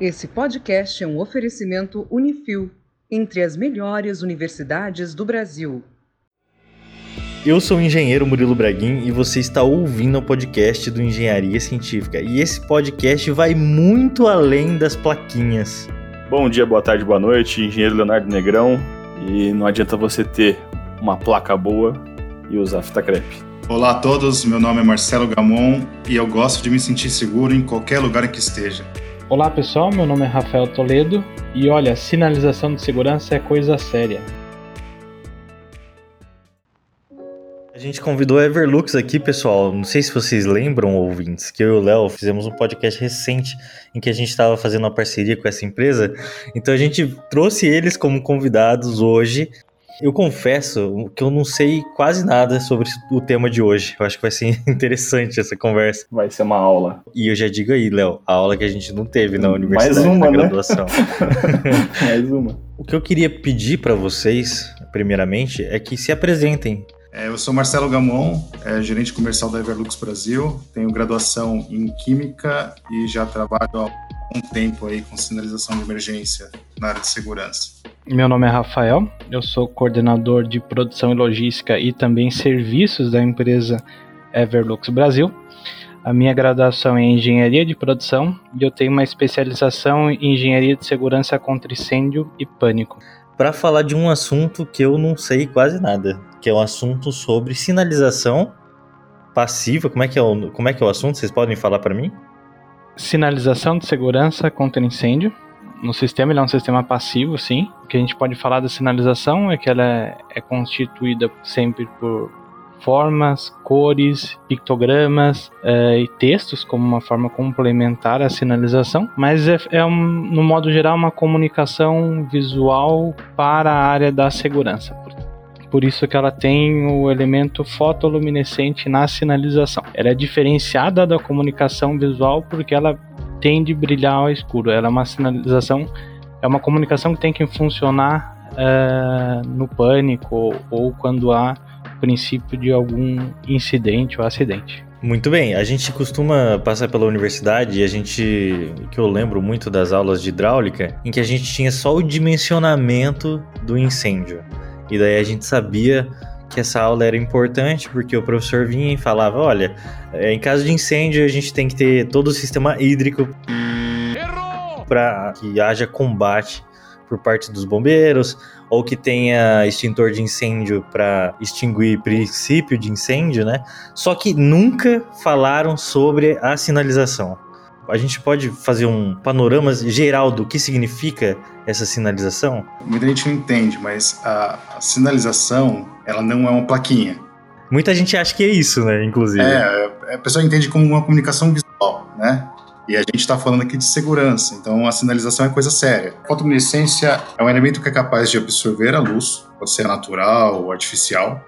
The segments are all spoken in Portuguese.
Esse podcast é um oferecimento Unifil, entre as melhores universidades do Brasil. Eu sou o engenheiro Murilo Braguin e você está ouvindo o podcast do Engenharia Científica. E esse podcast vai muito além das plaquinhas. Bom dia, boa tarde, boa noite, engenheiro Leonardo Negrão. E não adianta você ter uma placa boa e usar fita crepe. Olá a todos, meu nome é Marcelo Gamon e eu gosto de me sentir seguro em qualquer lugar em que esteja. Olá pessoal, meu nome é Rafael Toledo e olha, sinalização de segurança é coisa séria. A gente convidou a Everlux aqui, pessoal. Não sei se vocês lembram, ouvintes, que eu e o Léo fizemos um podcast recente em que a gente estava fazendo uma parceria com essa empresa. Então a gente trouxe eles como convidados hoje eu confesso que eu não sei quase nada sobre o tema de hoje. Eu acho que vai ser interessante essa conversa. Vai ser uma aula. E eu já digo aí, Léo, a aula que a gente não teve na universidade, Mais uma, na né? graduação. Mais uma. O que eu queria pedir para vocês, primeiramente, é que se apresentem. É, eu sou Marcelo Gamon, é, gerente comercial da Everlux Brasil, tenho graduação em Química e já trabalho há um tempo aí com sinalização de emergência na área de segurança. Meu nome é Rafael, eu sou coordenador de produção e logística e também serviços da empresa Everlux Brasil. A minha graduação é em engenharia de produção e eu tenho uma especialização em engenharia de segurança contra incêndio e pânico. Para falar de um assunto que eu não sei quase nada, que é um assunto sobre sinalização passiva. Como é que é o, como é, que é o assunto? Vocês podem falar para mim? Sinalização de segurança contra incêndio. No sistema ele é um sistema passivo, sim. O que a gente pode falar da sinalização é que ela é, é constituída sempre por formas, cores, pictogramas é, e textos como uma forma complementar à sinalização, mas é, é um, no modo geral uma comunicação visual para a área da segurança. Por isso que ela tem o elemento fotoluminescente na sinalização. Ela é diferenciada da comunicação visual porque ela tende a brilhar ao escuro. Ela é uma sinalização, é uma comunicação que tem que funcionar é, no pânico ou, ou quando há princípio de algum incidente ou acidente. Muito bem, a gente costuma passar pela universidade e a gente, que eu lembro muito das aulas de hidráulica, em que a gente tinha só o dimensionamento do incêndio. E daí a gente sabia que essa aula era importante porque o professor vinha e falava: olha, em caso de incêndio a gente tem que ter todo o sistema hídrico para que haja combate por parte dos bombeiros ou que tenha extintor de incêndio para extinguir princípio de incêndio, né? Só que nunca falaram sobre a sinalização. A gente pode fazer um panorama geral do que significa essa sinalização? Muita gente não entende, mas a, a sinalização ela não é uma plaquinha. Muita gente acha que é isso, né? Inclusive. É, a pessoa entende como uma comunicação visual, né? E a gente está falando aqui de segurança, então a sinalização é coisa séria. A fotoluminescência é um elemento que é capaz de absorver a luz, pode ser natural ou artificial,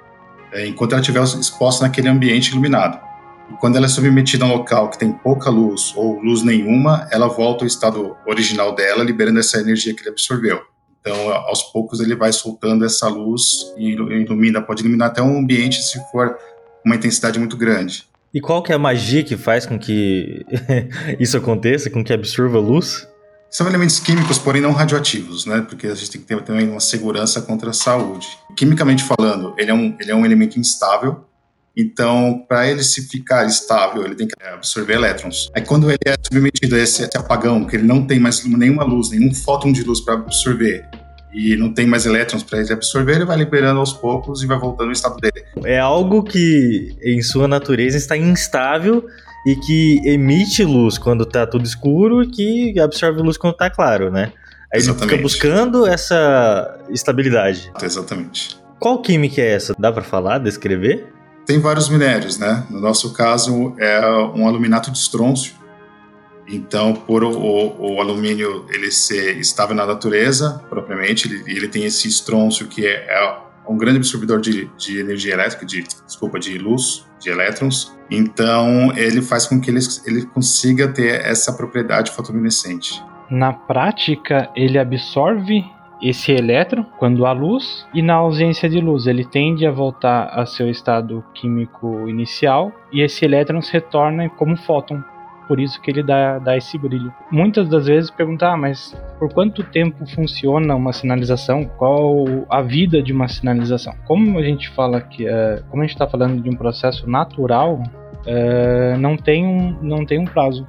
é, enquanto ela estiver exposta naquele ambiente iluminado. Quando ela é submetida a um local que tem pouca luz ou luz nenhuma, ela volta ao estado original dela, liberando essa energia que ele absorveu. Então, aos poucos, ele vai soltando essa luz e ilumina, pode iluminar até um ambiente se for uma intensidade muito grande. E qual que é a magia que faz com que isso aconteça, com que absorva luz? São elementos químicos, porém não radioativos, né? Porque a gente tem que ter também uma segurança contra a saúde. Quimicamente falando, ele é um, ele é um elemento instável, então, para ele se ficar estável, ele tem que absorver elétrons. Aí, quando ele é submetido a esse, apagão, que ele não tem mais nenhuma luz, nenhum fóton de luz para absorver, e não tem mais elétrons para ele absorver, ele vai liberando aos poucos e vai voltando ao estado dele. É algo que, em sua natureza, está instável e que emite luz quando está tudo escuro e que absorve luz quando está claro, né? Aí Exatamente. ele fica buscando essa estabilidade. Exatamente. Qual química é essa? Dá para falar, descrever? Tem vários minérios, né? No nosso caso, é um aluminato de estrôncio. Então, por o, o, o alumínio ele ser estável na natureza, propriamente, ele, ele tem esse estrôncio que é, é um grande absorvedor de, de, energia elétrica, de, desculpa, de luz, de elétrons. Então, ele faz com que ele, ele consiga ter essa propriedade fotoluminescente. Na prática, ele absorve esse elétron quando há luz e na ausência de luz ele tende a voltar a seu estado químico inicial e esse elétron se retorna como fóton por isso que ele dá, dá esse brilho. Muitas das vezes perguntar, ah, mas por quanto tempo funciona uma sinalização? Qual a vida de uma sinalização? Como a gente fala que, é, como a gente está falando de um processo natural, é, não tem um, não tem um prazo.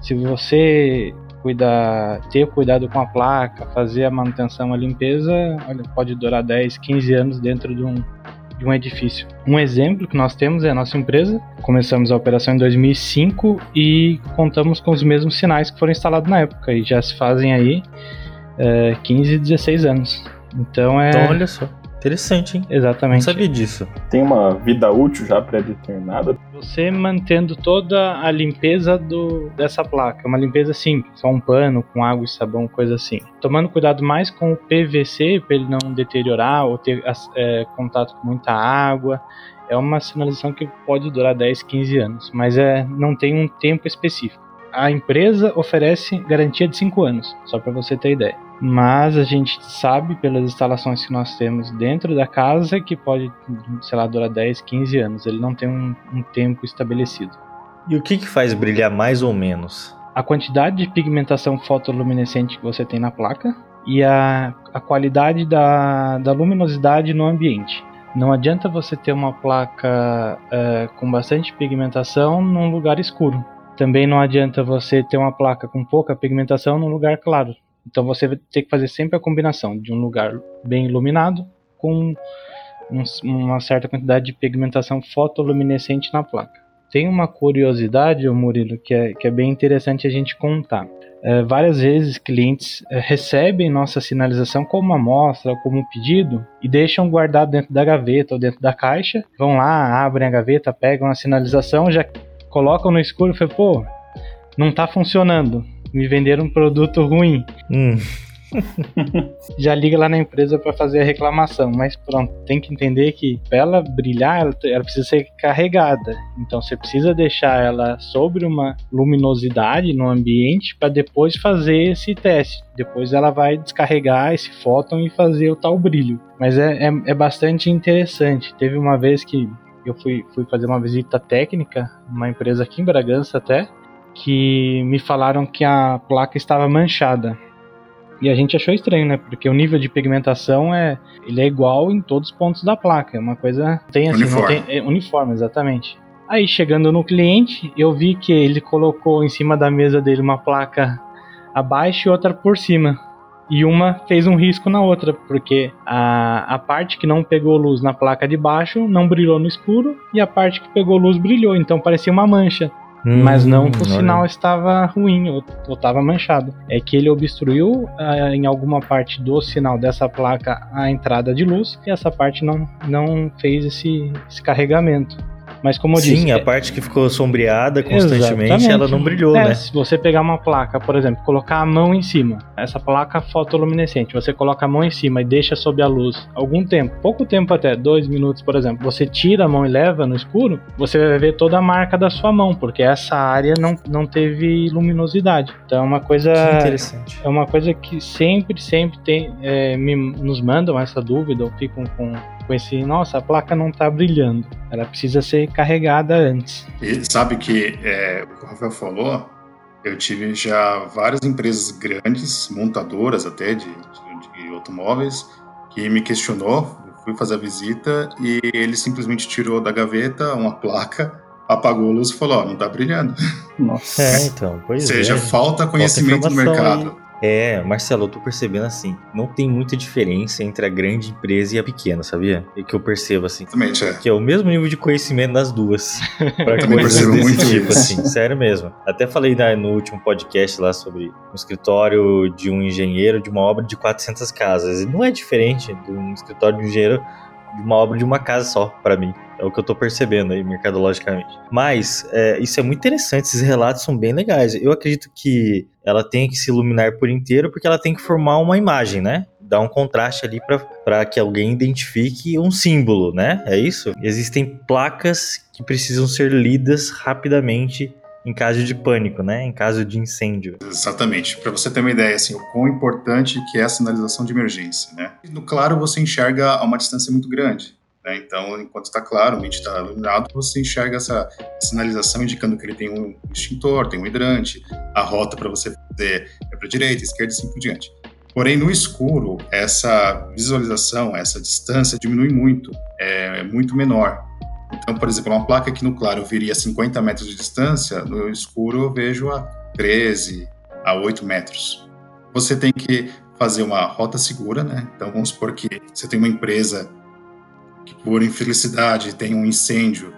Se você cuidar, ter cuidado com a placa, fazer a manutenção, a limpeza, olha, pode durar 10, 15 anos dentro de um, de um edifício. Um exemplo que nós temos é a nossa empresa. Começamos a operação em 2005 e contamos com os mesmos sinais que foram instalados na época e já se fazem aí é, 15, 16 anos. Então é. Então, olha só. Interessante, hein? Exatamente. Não sabia disso. Tem uma vida útil já pré-determinada? Você mantendo toda a limpeza do, dessa placa, uma limpeza simples, só um pano com água e sabão, coisa assim. Tomando cuidado mais com o PVC para ele não deteriorar ou ter é, contato com muita água. É uma sinalização que pode durar 10, 15 anos, mas é, não tem um tempo específico a empresa oferece garantia de 5 anos, só para você ter ideia. Mas a gente sabe pelas instalações que nós temos dentro da casa que pode, sei lá, durar 10, 15 anos. Ele não tem um, um tempo estabelecido. E o que, que faz brilhar mais ou menos? A quantidade de pigmentação fotoluminescente que você tem na placa e a, a qualidade da, da luminosidade no ambiente. Não adianta você ter uma placa uh, com bastante pigmentação num lugar escuro também não adianta você ter uma placa com pouca pigmentação num lugar claro. Então você vai ter que fazer sempre a combinação de um lugar bem iluminado com um, uma certa quantidade de pigmentação fotoluminescente na placa. Tem uma curiosidade, Murilo, que é, que é bem interessante a gente contar. É, várias vezes clientes é, recebem nossa sinalização como amostra, como um pedido e deixam guardado dentro da gaveta ou dentro da caixa. Vão lá, abrem a gaveta, pegam a sinalização, já colocam no escuro e falam, pô, não tá funcionando. Me venderam um produto ruim. Hum. Já liga lá na empresa para fazer a reclamação, mas pronto, tem que entender que para ela brilhar, ela, ela, precisa ser carregada. Então você precisa deixar ela sobre uma luminosidade no ambiente para depois fazer esse teste. Depois ela vai descarregar esse fóton e fazer o tal brilho. Mas é, é, é bastante interessante. Teve uma vez que eu fui, fui fazer uma visita técnica, uma empresa aqui em Bragança até, que me falaram que a placa estava manchada. E a gente achou estranho, né? Porque o nível de pigmentação é, ele é igual em todos os pontos da placa. É uma coisa tem assim, uniforme. não tem é, uniforme exatamente. Aí chegando no cliente, eu vi que ele colocou em cima da mesa dele uma placa abaixo e outra por cima e uma fez um risco na outra, porque a, a parte que não pegou luz na placa de baixo não brilhou no escuro e a parte que pegou luz brilhou, então parecia uma mancha. Hum, mas não que o sinal estava ruim ou estava manchado. É que ele obstruiu uh, em alguma parte do sinal dessa placa a entrada de luz e essa parte não, não fez esse, esse carregamento. Mas como eu Sim, disse. Sim, a parte que ficou sombreada constantemente, exatamente. ela não brilhou, é, né? Se você pegar uma placa, por exemplo, colocar a mão em cima, essa placa fotoluminescente, você coloca a mão em cima e deixa sob a luz algum tempo, pouco tempo até, dois minutos, por exemplo, você tira a mão e leva no escuro, você vai ver toda a marca da sua mão, porque essa área não, não teve luminosidade. Então é uma coisa. É uma coisa que sempre, sempre tem, é, me, nos mandam essa dúvida, ou ficam com com esse, nossa, a placa não está brilhando. Ela precisa ser carregada antes. E sabe que é, o que o Rafael falou, eu tive já várias empresas grandes, montadoras até de, de, de automóveis, que me questionou, eu fui fazer a visita e ele simplesmente tirou da gaveta uma placa, apagou a luz e falou, ó, oh, não está brilhando. Nossa. É, então, pois Ou seja, é. falta conhecimento falta do mercado. É, Marcelo, eu tô percebendo assim, não tem muita diferença entre a grande empresa e a pequena, sabia? É que eu percebo assim. Exatamente, é. Que é o mesmo nível de conhecimento das duas. Pra Também percebo desse muito tipo, isso. assim, sério mesmo. Até falei no último podcast lá sobre um escritório de um engenheiro de uma obra de 400 casas. E não é diferente de um escritório de um engenheiro de uma obra de uma casa só, para mim. É o que eu tô percebendo aí, mercadologicamente. Mas, é, isso é muito interessante, esses relatos são bem legais. Eu acredito que ela tem que se iluminar por inteiro, porque ela tem que formar uma imagem, né? Dar um contraste ali para que alguém identifique um símbolo, né? É isso? Existem placas que precisam ser lidas rapidamente em caso de pânico, né? Em caso de incêndio. Exatamente. Para você ter uma ideia, assim, o quão importante que é a sinalização de emergência, né? No claro, você enxerga a uma distância muito grande. Né? Então, enquanto está claro, o ambiente está iluminado, você enxerga essa sinalização indicando que ele tem um extintor, tem um hidrante, a rota para você fazer é para direita, esquerda e assim por diante. Porém, no escuro, essa visualização, essa distância diminui muito, é muito menor. Então, por exemplo, uma placa que no claro eu viria a 50 metros de distância, no escuro eu vejo a 13 a 8 metros. Você tem que fazer uma rota segura, né? Então, vamos supor que você tem uma empresa que por infelicidade tem um incêndio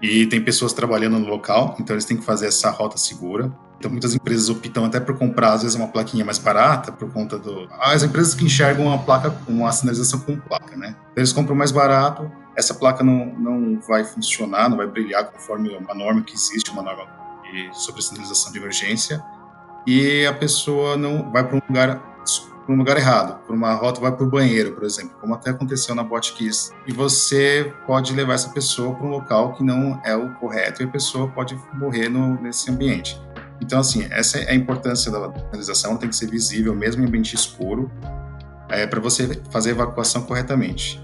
e tem pessoas trabalhando no local, então eles têm que fazer essa rota segura. Então muitas empresas optam até por comprar às vezes uma plaquinha mais barata por conta do as empresas que enxergam uma placa uma sinalização com placa, né? Então, eles compram mais barato, essa placa não, não vai funcionar, não vai brilhar conforme uma norma que existe, uma norma sobre sinalização de emergência, e a pessoa não vai para um lugar para um lugar errado, para uma rota vai para o banheiro, por exemplo, como até aconteceu na Botkiss. E você pode levar essa pessoa para um local que não é o correto e a pessoa pode morrer no, nesse ambiente. Então, assim, essa é a importância da sinalização, tem que ser visível mesmo em ambiente escuro, é, para você fazer a evacuação corretamente.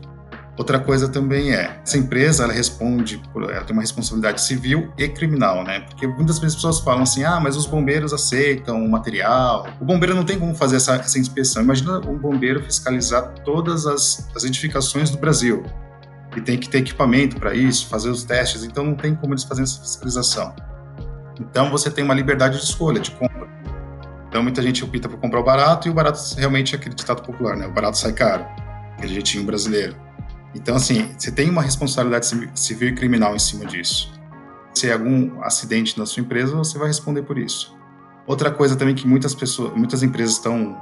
Outra coisa também é, essa empresa ela responde, ela tem uma responsabilidade civil e criminal, né? Porque muitas vezes as pessoas falam assim, ah, mas os bombeiros aceitam o material. O bombeiro não tem como fazer essa, essa inspeção. Imagina um bombeiro fiscalizar todas as, as edificações do Brasil. E tem que ter equipamento para isso, fazer os testes, então não tem como eles fazerem essa fiscalização. Então você tem uma liberdade de escolha, de compra. Então muita gente opta por comprar o barato e o barato realmente é aquele ditado popular, né? O barato sai caro, aquele jeitinho brasileiro. Então, assim, você tem uma responsabilidade civil e criminal em cima disso. Se algum acidente na sua empresa, você vai responder por isso. Outra coisa também que muitas pessoas, muitas empresas estão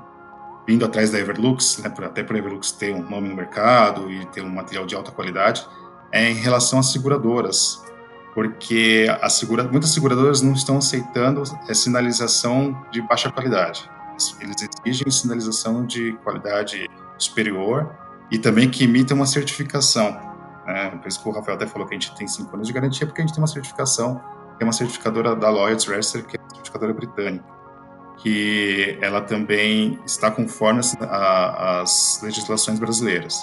vindo atrás da Everlux, né, até para a Everlux ter um nome no mercado e ter um material de alta qualidade, é em relação às seguradoras, porque segura, muitas seguradoras não estão aceitando a sinalização de baixa qualidade. Eles exigem sinalização de qualidade superior e também que imita uma certificação. Né? Por isso que o Rafael até falou que a gente tem cinco anos de garantia, porque a gente tem uma certificação, que é uma certificadora da Lloyds Register, que é uma certificadora britânica, que ela também está conforme as legislações brasileiras.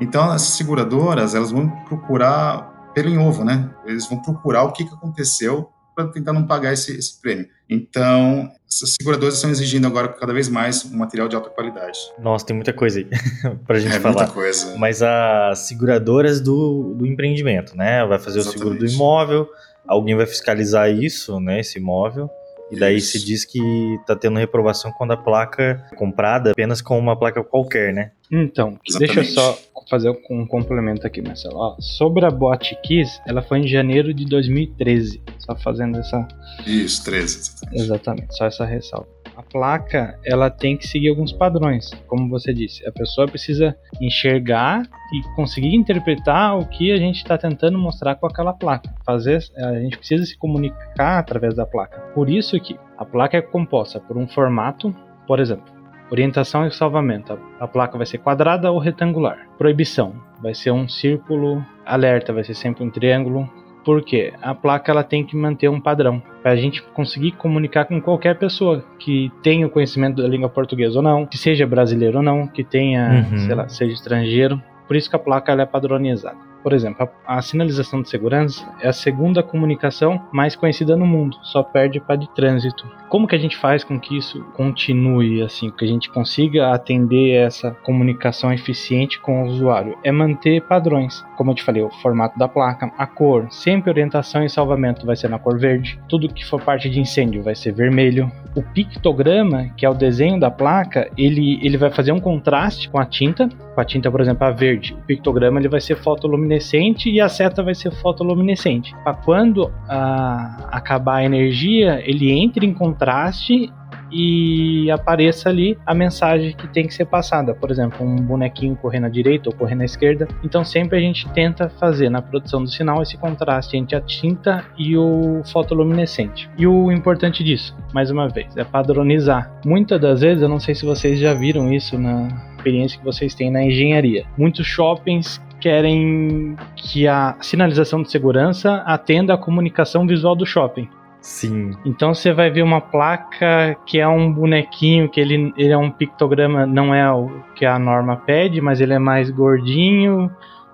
Então, essas seguradoras, elas vão procurar pelo em ovo, né? Eles vão procurar o que, que aconteceu para tentar não pagar esse, esse prêmio. Então, essas seguradoras estão exigindo agora cada vez mais um material de alta qualidade. Nossa, tem muita coisa aí pra gente é falar. Muita coisa. Mas as seguradoras do, do empreendimento, né? Vai fazer Exatamente. o seguro do imóvel, alguém vai fiscalizar isso, né? Esse imóvel. E daí Isso. se diz que tá tendo reprovação quando a placa é comprada apenas com uma placa qualquer, né? Então, Exatamente. deixa eu só fazer um complemento aqui, Marcelo. Ó, sobre a Bot Kiss, ela foi em janeiro de 2013. Só fazendo essa. Isso, 13. Exatamente, exatamente só essa ressalva a placa ela tem que seguir alguns padrões, como você disse. A pessoa precisa enxergar e conseguir interpretar o que a gente está tentando mostrar com aquela placa. Fazer, a gente precisa se comunicar através da placa. Por isso que a placa é composta por um formato, por exemplo, orientação e salvamento. A placa vai ser quadrada ou retangular. Proibição vai ser um círculo. Alerta vai ser sempre um triângulo porque a placa ela tem que manter um padrão para a gente conseguir comunicar com qualquer pessoa que tenha o conhecimento da língua portuguesa ou não, que seja brasileiro ou não, que tenha, uhum. sei lá, seja estrangeiro. Por isso que a placa ela é padronizada. Por exemplo, a, a, sinalização de segurança é a segunda comunicação mais conhecida no mundo, só perde para de trânsito. Como que a gente faz com que isso continue assim, que a gente consiga atender essa comunicação eficiente com o usuário? É manter padrões, como eu te falei, o formato da placa, a cor, sempre orientação e salvamento vai ser na cor verde, tudo que for parte de incêndio vai ser vermelho. O pictograma, que é o desenho da placa, ele, ele vai fazer um contraste com a tinta, com a tinta, por exemplo, a verde. O pictograma ele vai ser fotoluminescente luminescente e a seta vai ser fotoluminescente. Para quando a, acabar a energia, ele entre em contraste e apareça ali a mensagem que tem que ser passada. Por exemplo, um bonequinho correndo à direita ou correndo à esquerda. Então sempre a gente tenta fazer na produção do sinal esse contraste entre a tinta e o fotoluminescente. E o importante disso, mais uma vez, é padronizar. Muitas das vezes, eu não sei se vocês já viram isso na experiência que vocês têm na engenharia. Muitos shoppings querem que a sinalização de segurança atenda à comunicação visual do shopping. Sim. Então você vai ver uma placa que é um bonequinho, que ele, ele é um pictograma, não é o que a norma pede, mas ele é mais gordinho,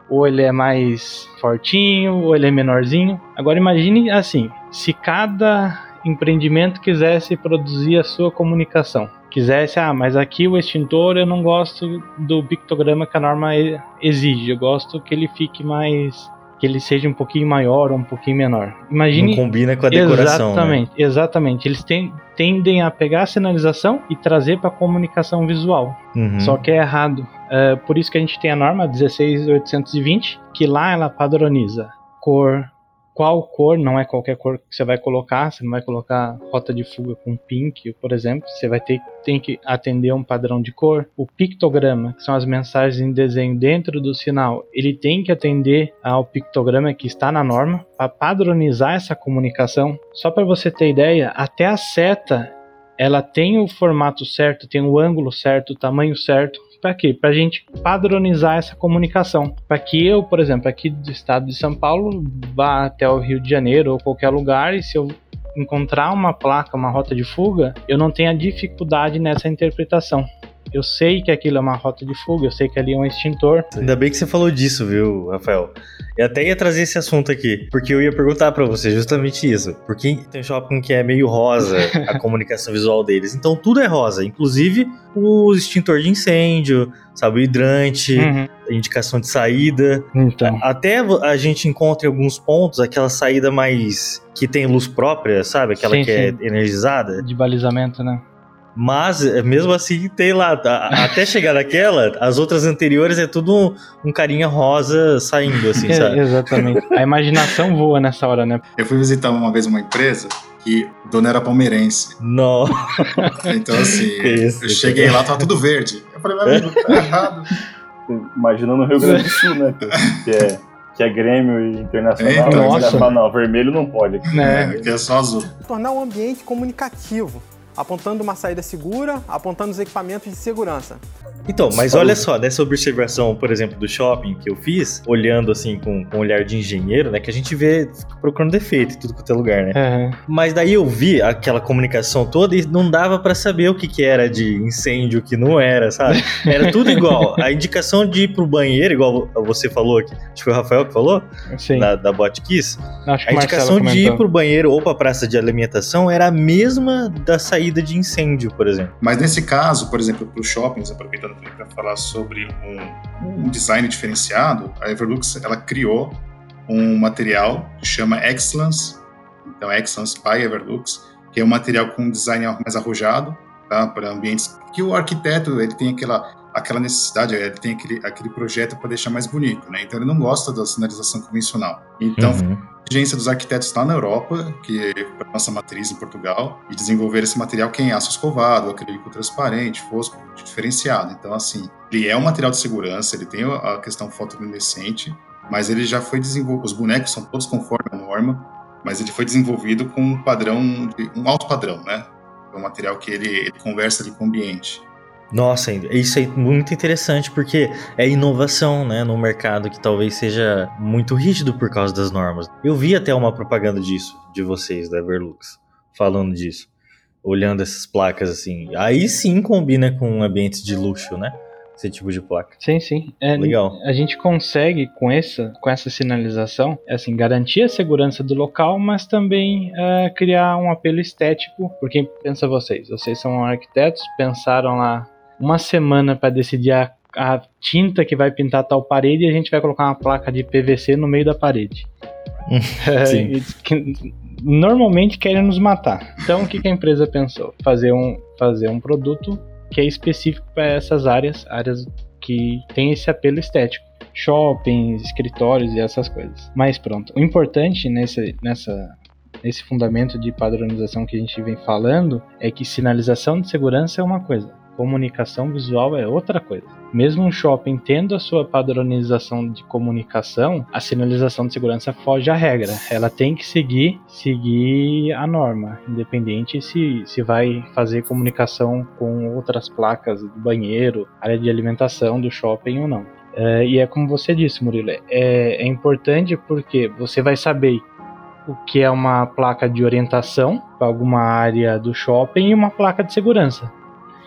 ou ele é mais fortinho, ou ele é menorzinho. Agora imagine assim, se cada empreendimento quisesse produzir a sua comunicação. Quisesse, ah, mas aqui o extintor eu não gosto do pictograma que a norma exige, eu gosto que ele fique mais que ele seja um pouquinho maior ou um pouquinho menor. Imagine. Não combina com a decoração. Né? Exatamente, né? exatamente. Eles tem, tendem a pegar a sinalização e trazer para a comunicação visual. Uhum. Só que é errado. É, por isso que a gente tem a norma 16820, que lá ela padroniza cor, qual cor, não é qualquer cor que você vai colocar, você não vai colocar rota de fuga com pink, por exemplo, você vai ter tem que atender um padrão de cor. O pictograma, que são as mensagens em desenho dentro do sinal, ele tem que atender ao pictograma que está na norma para padronizar essa comunicação. Só para você ter ideia, até a seta ela tem o formato certo, tem o ângulo certo, o tamanho certo. Para quê? Para a gente padronizar essa comunicação. Para que eu, por exemplo, aqui do estado de São Paulo, vá até o Rio de Janeiro ou qualquer lugar e se eu encontrar uma placa, uma rota de fuga, eu não tenha dificuldade nessa interpretação. Eu sei que aquilo é uma rota de fuga, eu sei que ali é um extintor. Ainda bem que você falou disso, viu, Rafael? Eu até ia trazer esse assunto aqui, porque eu ia perguntar para você justamente isso. Porque tem um shopping que é meio rosa, a comunicação visual deles. Então tudo é rosa, inclusive o extintor de incêndio, sabe, o hidrante, uhum. indicação de saída. Então. Até a gente encontra em alguns pontos aquela saída mais que tem luz própria, sabe? Aquela sim, que é sim. é energizada. De balizamento, né? Mas, mesmo assim, tem lá. Até chegar naquela, as outras anteriores é tudo um, um carinha rosa saindo, assim, é, sabe? exatamente. A imaginação voa nessa hora, né? Eu fui visitar uma vez uma empresa que o dono era palmeirense. Não. Então, assim, Isso, eu cheguei lá, tava tudo verde. Eu falei, meu amigo, tá errado. Imaginando o Rio Grande do Sul, né? Que é que é Grêmio e Internacional, então, nossa. Fala, não, vermelho não pode. É, que é só azul. Tornar um ambiente comunicativo apontando uma saída segura, apontando os equipamentos de segurança. Então, mas olha só, nessa observação, por exemplo, do shopping que eu fiz, olhando assim com, com um olhar de engenheiro, né? Que a gente vê procurando defeito em tudo quanto é lugar, né? Uhum. Mas daí eu vi aquela comunicação toda e não dava para saber o que, que era de incêndio, o que não era, sabe? Era tudo igual. A indicação de ir pro banheiro, igual você falou aqui, acho que foi o Rafael que falou, Sim. Da, da Botkiss. A indicação de ir pro banheiro ou pra praça de alimentação era a mesma da saída de incêndio, por exemplo. Mas nesse caso, por exemplo, para os shoppings, aproveitando para falar sobre um, um, design diferenciado, a Everlux ela criou um material que chama Excellence, então Excellence by Everlux, que é um material com um design mais arrojado, tá, para ambientes que o arquiteto ele tem aquela aquela necessidade, ele tem aquele, aquele projeto para deixar mais bonito, né? Então ele não gosta da sinalização convencional. Então uhum agência dos arquitetos lá na Europa, que é a nossa matriz em Portugal, e desenvolver esse material que é em aço escovado, acrílico transparente, fosco, diferenciado. Então, assim, ele é um material de segurança, ele tem a questão fotoluminescente, mas ele já foi desenvolvido, os bonecos são todos conforme a norma, mas ele foi desenvolvido com um padrão, um alto padrão, né? É um material que ele, ele conversa ali com o ambiente. Nossa, isso é muito interessante porque é inovação, né, no mercado que talvez seja muito rígido por causa das normas. Eu vi até uma propaganda disso, de vocês, da Everlux, falando disso, olhando essas placas assim. Aí sim combina com ambientes de luxo, né? Esse tipo de placa. Sim, sim. É, Legal. A gente consegue com essa, com essa sinalização, assim, garantir a segurança do local, mas também é, criar um apelo estético. Porque pensa vocês, vocês são arquitetos, pensaram lá uma semana para decidir a, a, tinta que vai pintar tal parede e a gente vai colocar uma placa de PVC no meio da parede. Sim. normalmente querem nos matar. Então o que, que a empresa pensou? Fazer um, fazer um produto que é específico para essas áreas, áreas que tem esse apelo estético. Shoppings, escritórios e essas coisas. Mas pronto, o importante nesse, nessa, nesse fundamento de padronização que a gente vem falando é que sinalização de segurança é uma coisa, comunicação visual é outra coisa. Mesmo um shopping tendo a sua padronização de comunicação, a sinalização de segurança foge à regra. Ela tem que seguir, seguir a norma, independente se, se vai fazer comunicação com outras placas do banheiro, área de alimentação do shopping ou não. É, e é como você disse, Murilo, é, é importante porque você vai saber o que é uma placa de orientação para alguma área do shopping e uma placa de segurança.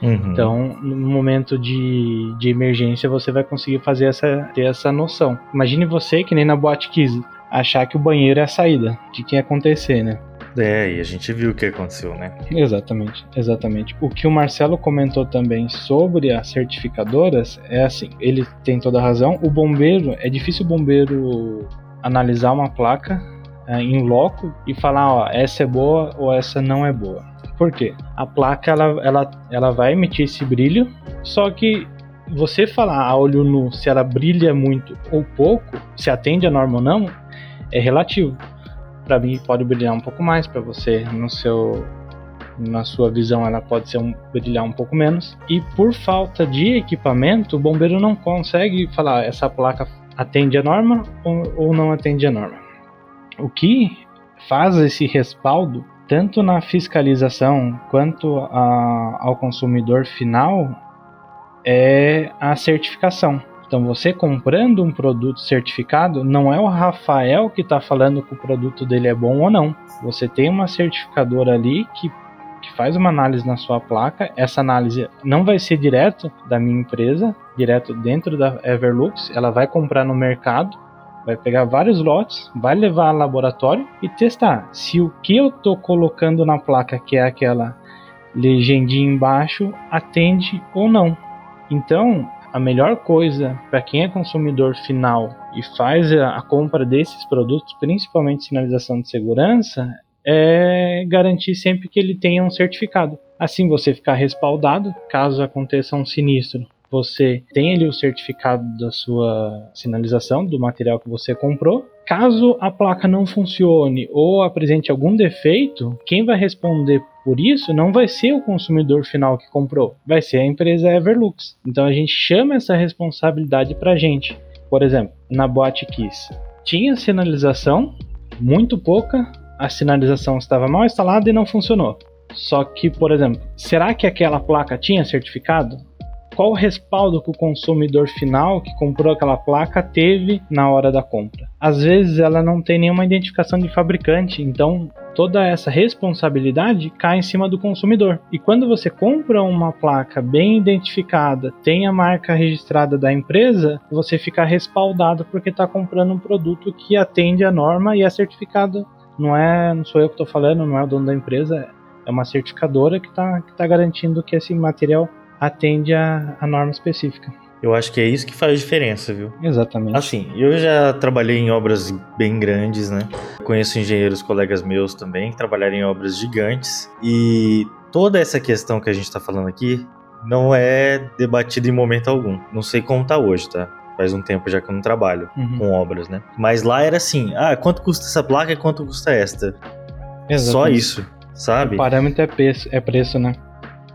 Uhum. Então, no momento de, de emergência, você vai conseguir fazer essa, ter essa noção. Imagine você, que nem na Boate Kiss, achar que o banheiro é a saída. O que, que ia acontecer, né? É, e a gente viu o que aconteceu, né? Exatamente, exatamente. O que o Marcelo comentou também sobre as certificadoras é assim, ele tem toda a razão. O bombeiro, é difícil o bombeiro analisar uma placa é, em loco e falar, ó, essa é boa ou essa não é boa. Por quê? A placa ela, ela, ela vai emitir esse brilho, só que você falar a olho nu se ela brilha muito ou pouco, se atende a norma ou não, é relativo para mim pode brilhar um pouco mais, para você no seu na sua visão ela pode ser um, brilhar um pouco menos. E por falta de equipamento, o bombeiro não consegue falar essa placa atende a norma ou, ou não atende a norma. O que faz esse respaldo tanto na fiscalização quanto a, ao consumidor final é a certificação. Então, você comprando um produto certificado, não é o Rafael que está falando que o produto dele é bom ou não. Você tem uma certificadora ali que, que faz uma análise na sua placa. Essa análise não vai ser direto da minha empresa, direto dentro da Everlux. Ela vai comprar no mercado, vai pegar vários lotes, vai levar ao laboratório e testar se o que eu estou colocando na placa, que é aquela legendinha embaixo, atende ou não. Então, a melhor coisa para quem é consumidor final e faz a, compra desses produtos, principalmente sinalização de segurança, é garantir sempre que ele tenha um certificado. Assim você ficar respaldado caso aconteça um sinistro. Você tem ali o certificado da sua sinalização, do material que você comprou, Caso a placa não funcione ou apresente algum defeito, quem vai responder por isso não vai ser o consumidor final que comprou, vai ser a empresa Everlux. Então a gente chama essa responsabilidade para gente. Por exemplo, na Boate Kiss, tinha sinalização, muito pouca, a sinalização estava mal instalada e não funcionou. Só que, por exemplo, será que aquela placa tinha certificado? Qual o respaldo que o consumidor final que comprou aquela placa teve na hora da compra. Às vezes ela não tem nenhuma identificação de fabricante, então toda essa responsabilidade cai em cima do consumidor. E quando você compra uma placa bem identificada, tem a marca registrada da empresa, você fica respaldado porque está comprando um produto que atende a norma e é certificado. Não é, não sou eu que estou falando, não é o dono da empresa, é uma certificadora que está tá garantindo que esse material atende a, a norma específica. Eu acho que é isso que faz diferença, viu? Exatamente. Assim, eu já trabalhei em obras bem grandes, né? Conheço engenheiros, colegas meus também, que trabalharam em obras gigantes. E toda essa questão que a gente está falando aqui não é debatida em momento algum. Não sei como tá hoje, tá? Faz um tempo já que eu não trabalho uhum. com obras, né? Mas lá era assim: ah, quanto custa essa placa e quanto custa esta? Exatamente. Só isso, sabe? O parâmetro é preço, é preço, né?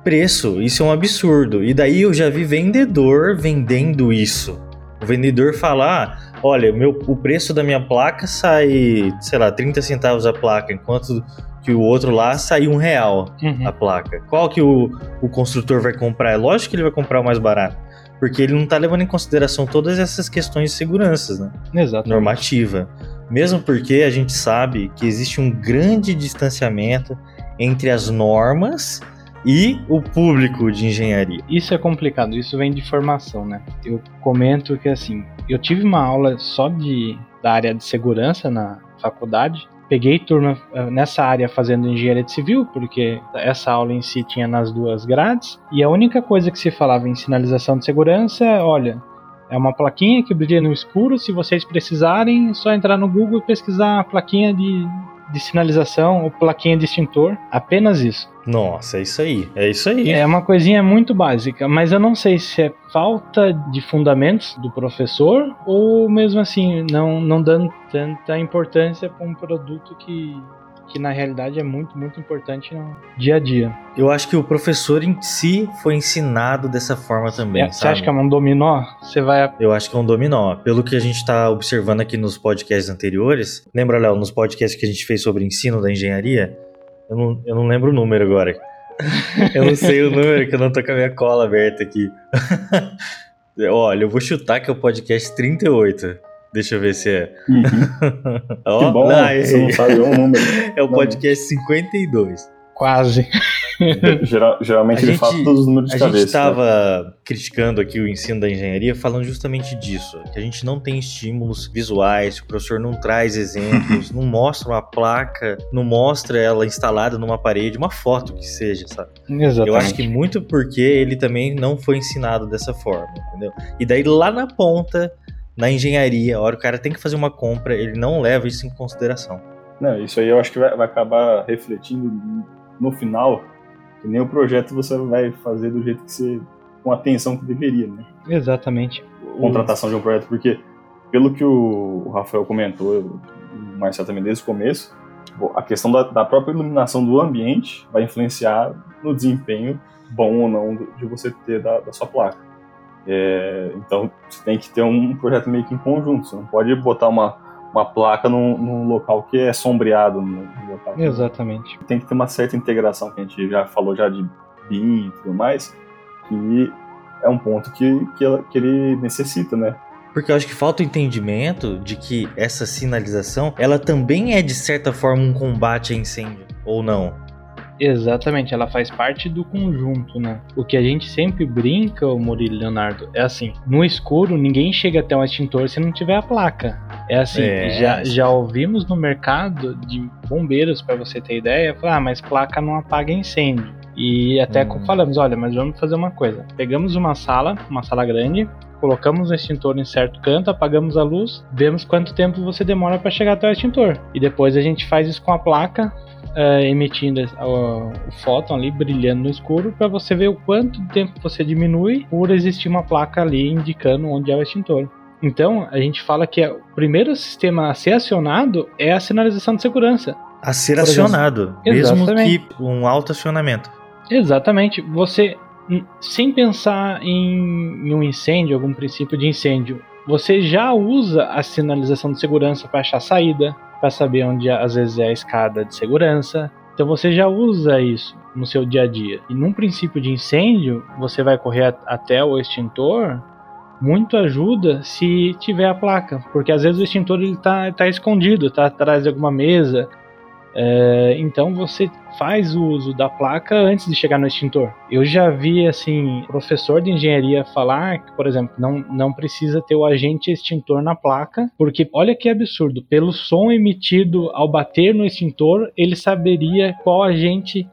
Preço. Isso é um absurdo. E daí eu já vi vendedor vendendo isso. O vendedor falar, olha, meu, o preço da minha placa sai, sei lá, 30 centavos a placa, enquanto que o outro lá sai um real uhum. a placa. Qual que o, o construtor vai comprar? É lógico que ele vai comprar o mais barato. Porque ele não está levando em consideração todas essas questões de segurança, né? Exato. Normativa. Mesmo porque a gente sabe que existe um grande distanciamento entre as normas e o público de engenharia. Isso é complicado, isso vem de formação, né? Eu comento que assim, eu tive uma aula só de da área de segurança na faculdade. Peguei turma eh, nessa área fazendo engenharia de civil, porque essa aula em si tinha nas duas grades, e a única coisa que se falava em sinalização de segurança é, olha, é uma plaquinha que brilha no escuro, se vocês precisarem, é só entrar no Google e pesquisar a plaquinha de de sinalização ou plaquinha de extintor, apenas isso. Nossa, é isso aí, é isso aí. É uma coisinha muito básica, mas eu não sei se é falta de fundamentos do professor ou mesmo assim não, não dando tanta importância para um produto que que na realidade é muito, muito importante no dia a dia. Eu acho que o professor em si foi ensinado dessa forma também. É, você acha que é um dominó? Você vai. Eu acho que é um dominó. Pelo que a gente está observando aqui nos podcasts anteriores, lembra, Léo, nos podcasts que a gente fez sobre ensino da engenharia? Eu não, eu não lembro o número agora. eu não sei o número, que eu não tô com a minha cola aberta aqui. Olha, eu vou chutar que é o podcast 38. Deixa eu ver se é. Uhum. oh, que bom, não, você não sabe um número. É o podcast 52. Quase. Geral, geralmente A ele gente- fala todos os números de A cabeça. gente né? estava criticando aqui o ensino da engenharia falando justamente disso, que a gente não tem estímulos visuais, que o professor não traz exemplos, não mostra uma placa, não mostra ela instalada numa parede, uma foto que seja, sabe? Exatamente. Eu acho que muito porque ele também não foi ensinado dessa forma, entendeu? E daí lá na ponta, na engenharia, a hora que o cara tem que fazer uma compra, ele não leva isso em consideração. Não, isso aí eu acho que vai, vai acabar refletindo no final, que nem o projeto você vai fazer do jeito que você. com a atenção que deveria, né? Exatamente. Contratação de um projeto, porque pelo que o, Rafael comentou, o Marcelo também desde o começo, a questão da, da própria iluminação do ambiente vai influenciar no desempenho bom ou não de você ter da, da sua placa. É, então você tem que ter um projeto meio que em conjunto, você não pode botar uma, uma placa num, num local que é sombreado, num num local que Exatamente. tem que ter uma certa integração, que a gente já falou já de BIM e tudo mais, que é um ponto que, que, ela- que ele necessita, né? Porque eu acho que falta o entendimento de que essa sinalização, ela também é de certa forma um combate a incêndio, ou não? Exatamente, ela faz parte do conjunto, né? O que a gente sempre brinca, o Murilo Leonardo, é assim: no escuro ninguém chega até um extintor se não tiver a placa. É assim, É. já, já ouvimos no mercado de bombeiros, para você ter ideia, falar, ah, mas placa não apaga incêndio. E até Hum. falamos, olha, mas vamos fazer uma coisa. Pegamos uma sala, uma sala grande, colocamos o extintor em certo canto, apagamos a luz, vemos quanto tempo você demora para chegar até o extintor. E depois a gente faz isso com a placa, eh, emitindo o, o fóton ali brilhando no escuro para você ver o quanto tempo você diminui por existir uma placa ali indicando onde é o extintor. Então, a gente fala que o primeiro sistema a ser acionado é a sinalização de segurança. A ser Por exemplo. acionado, mesmo Exatamente. que um alto acionamento. Exatamente. Você, hum, sem pensar em, em um incêndio, algum princípio de incêndio, você já usa a sinalização de segurança para achar saída, para saber onde às vezes é a escada de segurança. Então você já usa isso no seu dia a dia. E num princípio de incêndio, você vai correr até o extintor. Muito ajuda se tiver a placa, porque às vezes o extintor ele tá, tá escondido, tá atrás de alguma mesa, é, então você faz o uso da placa antes de chegar no extintor. Eu já vi assim professor de engenharia falar que, por exemplo, não, não precisa ter o agente extintor na placa, porque olha que absurdo, pelo som emitido ao bater no extintor, ele saberia qual agente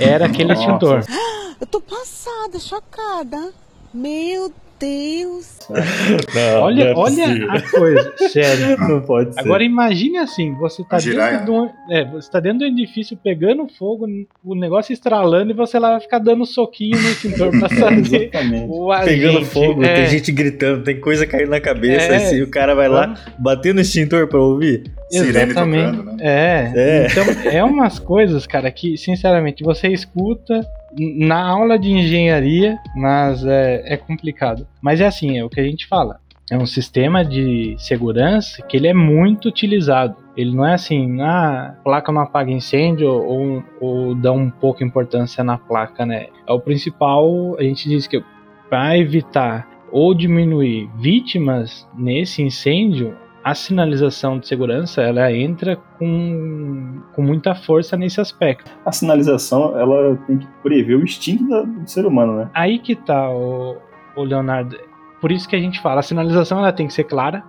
era aquele extintor. Eu tô passada, chocada. Meu Deus. Não, Olha, não é olha a coisa, sério. Não pode ser. Agora imagine assim, você tá, dentro de um, é, você tá dentro do edifício pegando fogo, o negócio estralando e você lá vai ficar dando soquinho no extintor pra saber Exatamente. o agente. Pegando fogo, é, tem gente gritando, tem coisa caindo na cabeça, É. e o cara vai lá bater no extintor pra ouvir. Exatamente. tocando, né? É. É. Então, é umas coisas, cara, que, sinceramente, você escuta na aula de engenharia, mas é, é complicado. Mas é assim, é o que a gente fala. É um sistema de segurança que ele é muito utilizado. Ele não é assim, ah, placa não apaga incêndio ou, ou dá um pouco importância na placa, né? É o principal, a gente diz que para evitar ou diminuir vítimas nesse incêndio, a sinalização de segurança ela entra com, com muita força nesse aspecto. A sinalização, ela tem que prever o instinto do ser humano, né? Aí que tá, o, o Leonardo. Por isso que a gente fala, a sinalização ela tem que ser clara.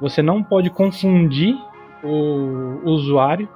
Você não pode confundir o usuário.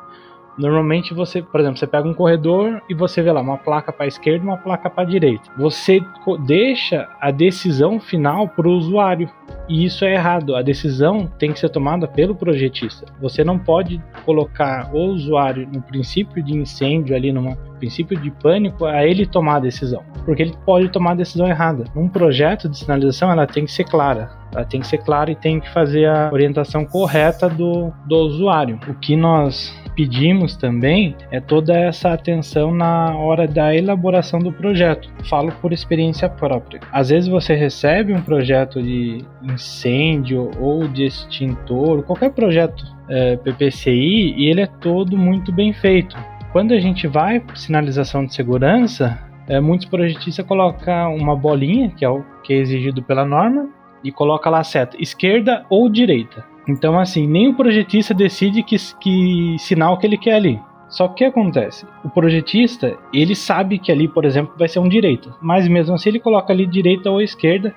Normalmente você, por exemplo, você pega um corredor e você vê lá uma placa para a esquerda uma placa para a direita. Você deixa a decisão final para o usuário. E isso é errado. A decisão tem que ser tomada pelo projetista. Você não pode colocar o usuário no princípio de incêndio ali, no princípio de pânico, a ele tomar a decisão. Porque ele pode tomar a decisão errada. Num projeto de sinalização, ela tem que ser clara. Ela tem que ser clara e tem que fazer a orientação correta do, do usuário. O que nós pedimos também é toda essa atenção na hora da elaboração do projeto. Falo por experiência própria. Às vezes você recebe um projeto de incêndio ou de extintor, qualquer projeto é, PPCI, e ele é todo muito bem feito. Quando a gente vai para sinalização de segurança, é, muitos projetistas colocam uma bolinha, que é o que é exigido pela norma, e coloca lá a seta esquerda ou direita. Então, assim, nem o projetista decide que, que sinal que ele quer ali. Só que o que acontece? O projetista, ele sabe que ali, por exemplo, vai ser um direita, mas mesmo assim ele coloca ali direita ou esquerda.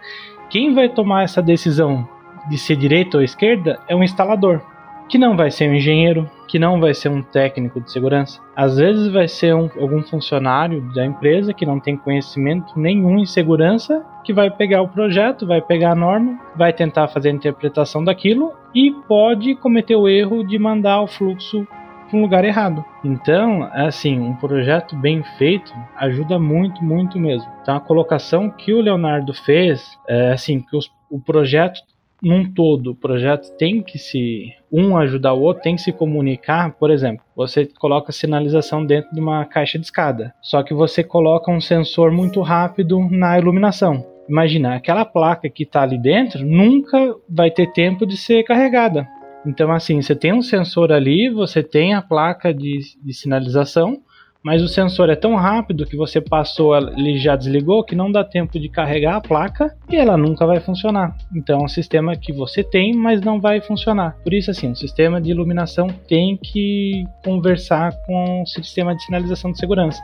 Quem vai tomar essa decisão de ser direita ou esquerda é o instalador, que não vai ser um engenheiro, que não vai ser um técnico de segurança. Às vezes vai ser um, algum funcionário da empresa que não tem conhecimento nenhum em segurança, que vai pegar o projeto, vai pegar a norma, vai tentar fazer a interpretação daquilo e pode cometer o erro de mandar o fluxo para um lugar errado. Então, assim, um projeto bem feito ajuda muito, muito mesmo. Então, a colocação que o Leonardo fez, é assim, que os, o projeto num todo, o projeto tem que se um ajudar o outro, tem que se comunicar. Por exemplo, você coloca sinalização dentro de uma caixa de escada, só que você coloca um sensor muito rápido na iluminação. Imagina, aquela placa que está ali dentro nunca vai ter tempo de ser carregada. Então, assim, você tem um sensor ali, você tem a placa de, de sinalização, mas o sensor é tão rápido que você passou, ele já desligou, que não dá tempo de carregar a placa e ela nunca vai funcionar. Então é um sistema que você tem, mas não vai funcionar. Por isso, assim, o sistema de iluminação tem que conversar com o sistema de sinalização de segurança.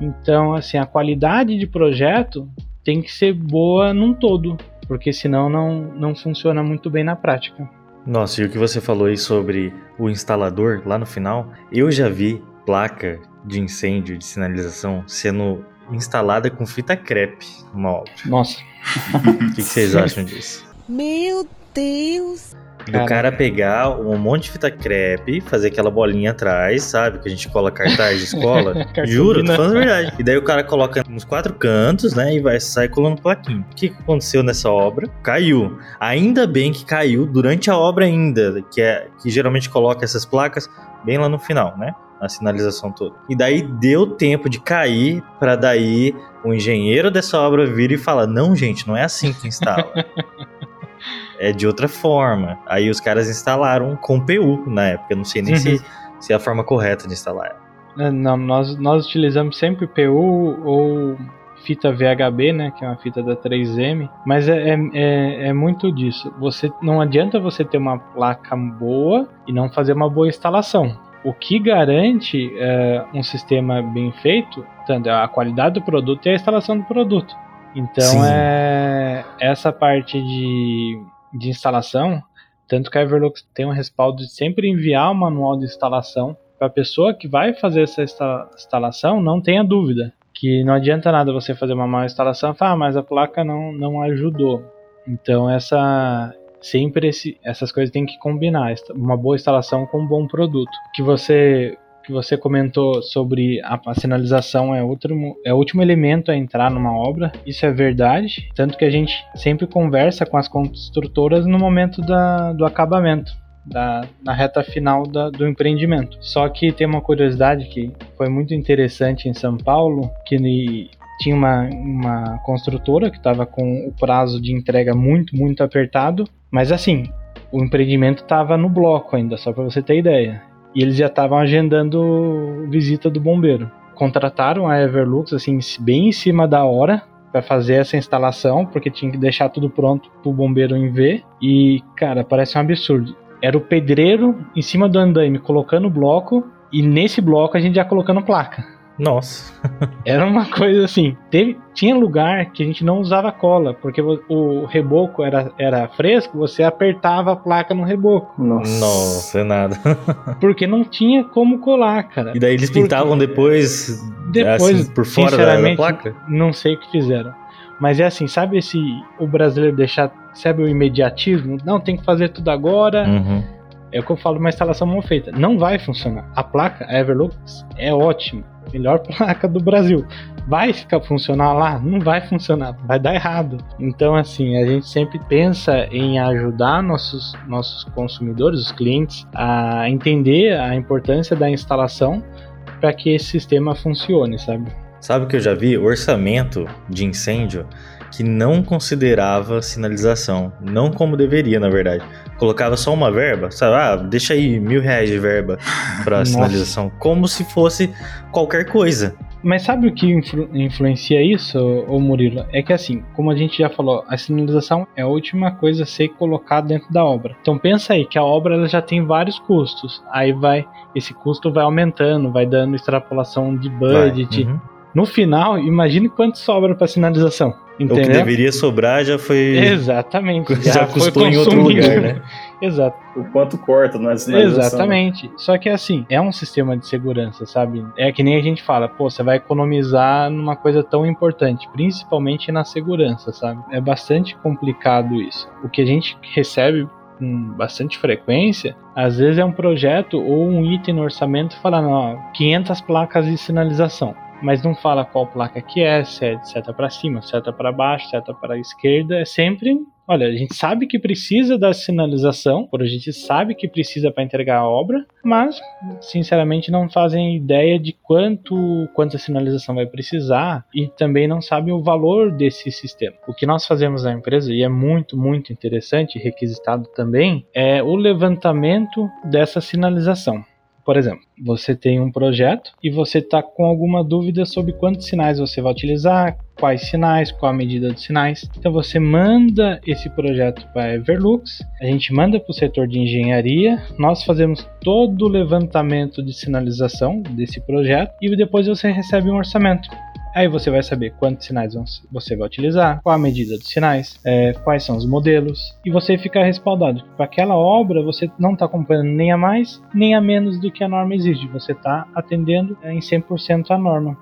Então, assim, a qualidade de projeto tem que ser boa num todo, porque senão não, não funciona muito bem na prática. Nossa, e o que você falou aí sobre o instalador lá no final, eu já vi placa de incêndio, de sinalização sendo instalada com fita crepe numa obra. Nossa. O que, que vocês acham disso? Meu Deus. Do cara pegar um monte de fita crepe, fazer aquela bolinha atrás, sabe? Que a gente cola cartaz de escola. Juro, tô falando a verdade. E daí o cara coloca nos quatro cantos, né? E vai sair colando plaquinha. O que aconteceu nessa obra? Caiu. Ainda bem que caiu durante a obra ainda, que é que geralmente coloca essas placas bem lá no final, né? A sinalização toda. E daí deu tempo de cair para daí o engenheiro dessa obra vir e falar: "Não, gente, não é assim que instala". é de outra forma. Aí os caras instalaram com PU na época. Não sei nem se, se é a forma correta de instalar. Não, nós, nós utilizamos sempre PU ou fita VHB, né, que é uma fita da 3M, mas é, é, é, é, muito disso. Você não adianta você ter uma placa boa e não fazer uma boa instalação. O que garante é, um sistema bem feito, tanto a qualidade do produto e a instalação do produto. Então Sim. é essa parte de de instalação, tanto que a Everlux tem um respaldo de sempre enviar o manual de instalação para a pessoa que vai fazer essa instalação não tenha dúvida que não adianta nada você fazer uma má instalação e falar, ah, mas a placa não, não ajudou. Então essa sempre esse, essas coisas tem que combinar, uma boa instalação com um bom produto. Que você que você comentou sobre a, a, sinalização é, outro, é o último elemento a entrar numa obra, isso é verdade, tanto que a gente sempre conversa com as construtoras no momento da, do acabamento. Da, na reta final da, do empreendimento. Só que tem uma curiosidade que foi muito interessante em São Paulo, que tinha uma, uma construtora que estava com o prazo de entrega muito, muito apertado, mas assim, o empreendimento estava no bloco ainda, só para você ter ideia. E eles já estavam agendando visita do bombeiro. Contrataram a Everlux assim bem em cima da hora para fazer essa instalação, porque tinha que deixar tudo pronto pro bombeiro em ver. E, cara, parece um absurdo. Era o pedreiro em cima do andaime colocando o bloco e nesse bloco a gente já colocando placa. Nossa. Era uma coisa assim. Teve, tinha lugar que a gente não usava cola, porque o, reboco era, era fresco, você apertava a placa no reboco. Nossa, Nossa é nada. porque não tinha como colar, cara. E daí eles porque, pintavam depois, depois assim, por fora da placa? Não sei o que fizeram. Mas é assim, sabe esse o brasileiro deixar, sabe o imediatismo? Não, tem que fazer tudo agora. Uhum. É o que eu falo, uma instalação mal feita. Não vai funcionar. A placa, a Everlux, é ótima melhor placa do Brasil. Vai ficar funcionar lá? Não vai funcionar, vai dar errado. Então, assim, a gente sempre pensa em ajudar nossos, nossos consumidores, os clientes, a entender a importância da instalação para que esse sistema funcione, sabe? Sabe o que eu já vi? Orçamento de incêndio que não considerava sinalização, não como deveria, na verdade. Colocava só uma verba, sabe? Ah, deixa aí mil reais de verba para sinalização, como se fosse qualquer coisa. Mas sabe o que influ influencia isso, ô Murilo? É que assim, como a gente já falou, a sinalização é a última coisa a ser colocada dentro da obra. Então pensa aí que a obra ela já tem vários custos. Aí vai, esse custo vai aumentando, vai dando extrapolação de budget. Uhum. No final, imagine quanto sobra para sinalização. Entendeu? O que deveria sobrar já foi. Exatamente. Já, foi custou em outro consumido. lugar, né? Exato. O quanto corta na sinalização. Exatamente. Só que assim, é um sistema de segurança, sabe? É que nem a gente fala, pô, você vai economizar numa coisa tão importante, principalmente na segurança, sabe? É bastante complicado isso. O que a gente recebe com bastante frequência, às vezes é um projeto ou um item no orçamento falando, ó, 500 placas de sinalização. Mas não fala qual placa que é, se é seta para cima, seta para baixo, seta para esquerda, é sempre Olha, a gente sabe que precisa da sinalização, a gente sabe que precisa para entregar a obra, mas sinceramente não fazem ideia de quanto quanta sinalização vai precisar e também não sabem o valor desse sistema. O que nós fazemos na empresa e é muito muito interessante, requisitado também, é o levantamento dessa sinalização. Por exemplo, você tem um projeto e você está com alguma dúvida sobre quantos sinais você vai utilizar, quais sinais, qual a medida dos sinais. Então você manda esse projeto para Everlux, a gente manda para o setor de engenharia, nós fazemos todo o levantamento de sinalização desse projeto e depois você recebe um orçamento. Aí você vai saber quantos sinais você vai utilizar, qual a medida dos sinais, é, quais são os modelos, e você fica respaldado. Para aquela obra você não está comprando nem a mais nem a menos do que a norma exige, você está atendendo é, em 100% a norma.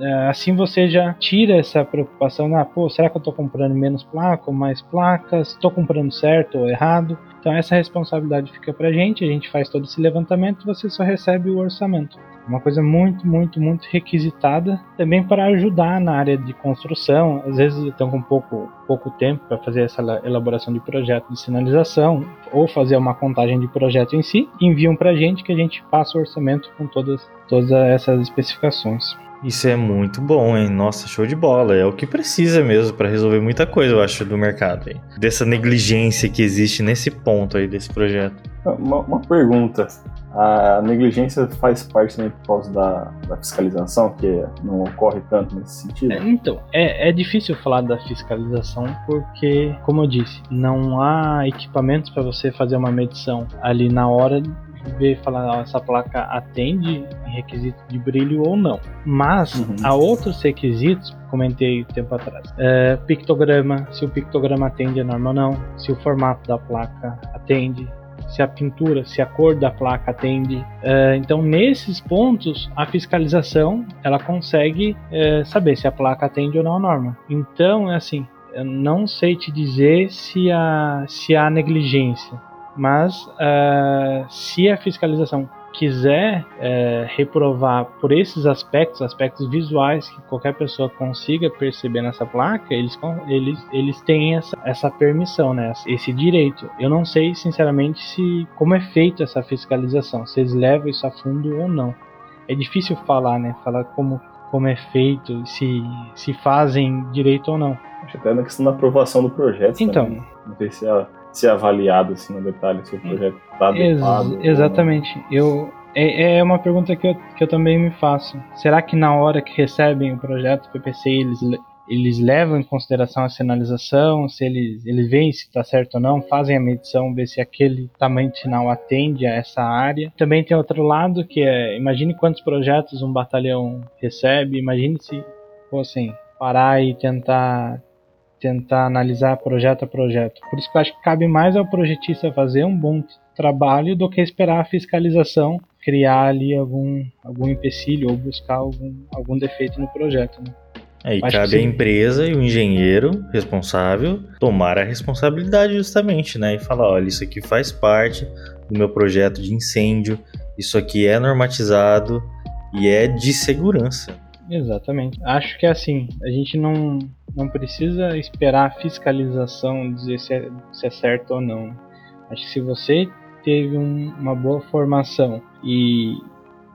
É, assim você já tira essa preocupação, ah, pô, será que eu estou comprando menos placa ou mais placas? Estou comprando certo ou errado? Então essa responsabilidade fica para a gente, a gente faz todo esse levantamento, você só recebe o orçamento. Uma coisa muito, muito, muito requisitada também para ajudar na área de construção. Às vezes estão com pouco, pouco tempo para fazer essa elaboração de projeto de sinalização ou fazer uma contagem de projeto em si. Enviam para a gente que a gente passa o orçamento com todas, todas essas especificações. Isso é muito bom, hein? Nossa, show de bola. É o que precisa mesmo para resolver muita coisa, eu acho, do mercado. Hein? Dessa negligência que existe nesse ponto aí desse projeto. Uma, uma pergunta. A negligência faz parte também por causa da, da, fiscalização, que não ocorre tanto nesse sentido? É, então, é, é difícil falar da fiscalização porque, como eu disse, não há equipamentos para você fazer uma medição ali na hora ver falar essa placa atende requisito de brilho ou não. Mas uhum. há outros requisitos, comentei tempo atrás. É, pictograma, se o pictograma atende a norma ou não, se o formato da placa atende, se a pintura, se a cor da placa atende. É, então, nesses pontos, a fiscalização ela consegue é, saber se a placa atende ou não a norma. Então, é assim, eu não sei te dizer se há, se há negligência, mas uh, se a fiscalização quiser uh, reprovar por esses aspectos, aspectos visuais que qualquer pessoa consiga perceber nessa placa, eles, eles, eles têm essa, essa permissão, né, esse direito. Eu não sei, sinceramente, se como é feito essa fiscalização, se eles levam isso a fundo ou não. É difícil falar, né, falar como, como é feito, se, se fazem direito ou não. Acho até na questão da aprovação do projeto. Então, também. não sei se ser avaliado assim no detalhe se o projeto está adequado. Ex exatamente. Eu é, é uma pergunta que eu, que eu também me faço. Será que na hora que recebem o projeto PPC eles eles levam em consideração a sinalização, se eles, eles veem se está certo ou não, fazem a medição, ver se aquele tamanho de sinal atende a essa área. Também tem outro lado que é, imagine quantos projetos um batalhão recebe, imagine se fossem parar e tentar tentar analisar projeto a projeto. Por isso que eu acho que cabe mais ao projetista fazer um bom trabalho do que esperar a fiscalização criar ali algum, algum empecilho ou buscar algum, algum defeito no projeto. Né? Aí é, cabe à empresa e o engenheiro responsável tomar a responsabilidade justamente, né? E falar, olha, isso aqui faz parte do meu projeto de incêndio, isso aqui é normatizado e é de segurança. Exatamente. Acho que é assim, a gente não, não precisa esperar a fiscalização dizer se é, se é certo ou não. Acho que se você teve um, uma boa formação e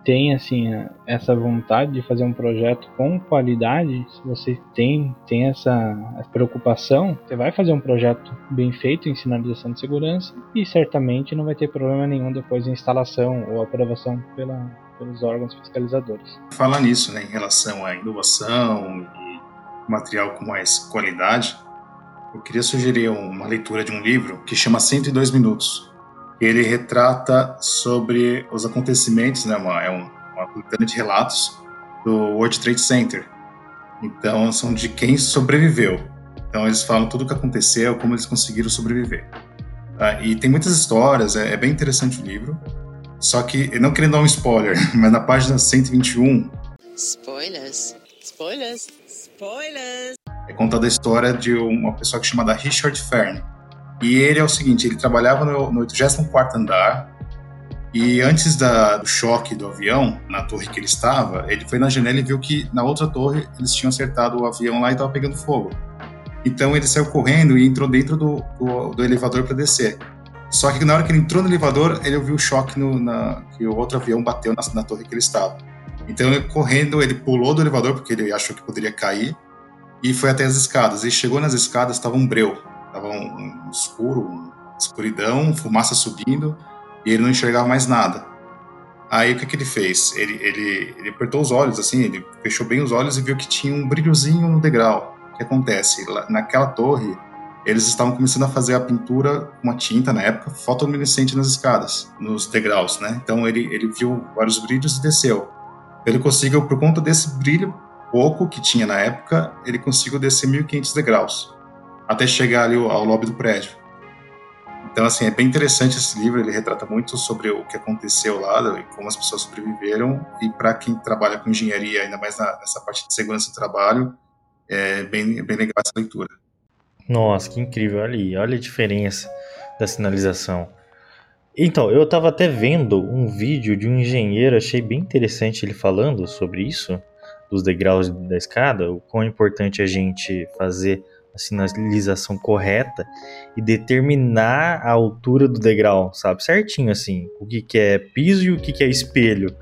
tem assim essa vontade de fazer um projeto com qualidade, se você tem tem essa preocupação, você vai fazer um projeto bem feito em sinalização de segurança e certamente não vai ter problema nenhum depois de instalação ou aprovação pela, pelos órgãos fiscalizadores. Falar nisso, né, em relação à inovação material com mais qualidade, eu queria sugerir uma leitura de um livro que chama 102 Minutos. Ele retrata sobre os acontecimentos, né, uma, é um, uma coletânea de relatos do World Trade Center. Então, são de quem sobreviveu. Então, eles falam tudo o que aconteceu, como eles conseguiram sobreviver. Tá? E tem muitas histórias, é, é bem interessante o livro. Só que, não querendo dar um spoiler, mas na página 121. Spoilers, spoilers, spoilers. É contada a história de uma pessoa que é chamada Richard Fern. E ele é o seguinte: ele trabalhava no, no 84 andar. E antes da, do choque do avião, na torre que ele estava, ele foi na janela e viu que na outra torre eles tinham acertado o avião lá e estava pegando fogo. Então ele saiu correndo e entrou dentro do, do, do elevador para descer. Só que na hora que ele entrou no elevador, ele ouviu o choque no, na, que o outro avião bateu na, na torre que ele estava. Então, ele, correndo, ele pulou do elevador porque ele achou que poderia cair e foi até as escadas. E chegou nas escadas, estava um breu, estava um, um escuro, uma escuridão, fumaça subindo e ele não enxergava mais nada. Aí o que, que ele fez? Ele, ele, ele apertou os olhos, assim, ele fechou bem os olhos e viu que tinha um brilhozinho no degrau. O que acontece? naquela torre eles estavam começando a fazer a pintura com uma tinta na época fotoluminescente nas escadas, nos degraus, né? Então ele, ele viu vários brilhos e desceu. Ele conseguiu, por conta desse brilho pouco que tinha na época, ele conseguiu descer 1.500 degraus até chegar ali ao lobby do prédio. Então, assim, é bem interessante esse livro. Ele retrata muito sobre o que aconteceu lá como as pessoas sobreviveram. E para quem trabalha com engenharia, ainda mais nessa parte de segurança do trabalho, é bem, bem legal essa leitura. Nossa, que incrível. Olha aí, olha a diferença da sinalização. Então, eu estava até vendo um vídeo de um engenheiro, achei bem interessante ele falando sobre isso, dos degraus da escada, o quão importante é a gente fazer a sinalização correta e determinar a altura do degrau, sabe? Certinho assim, o que, que é piso e o que, que é espelho.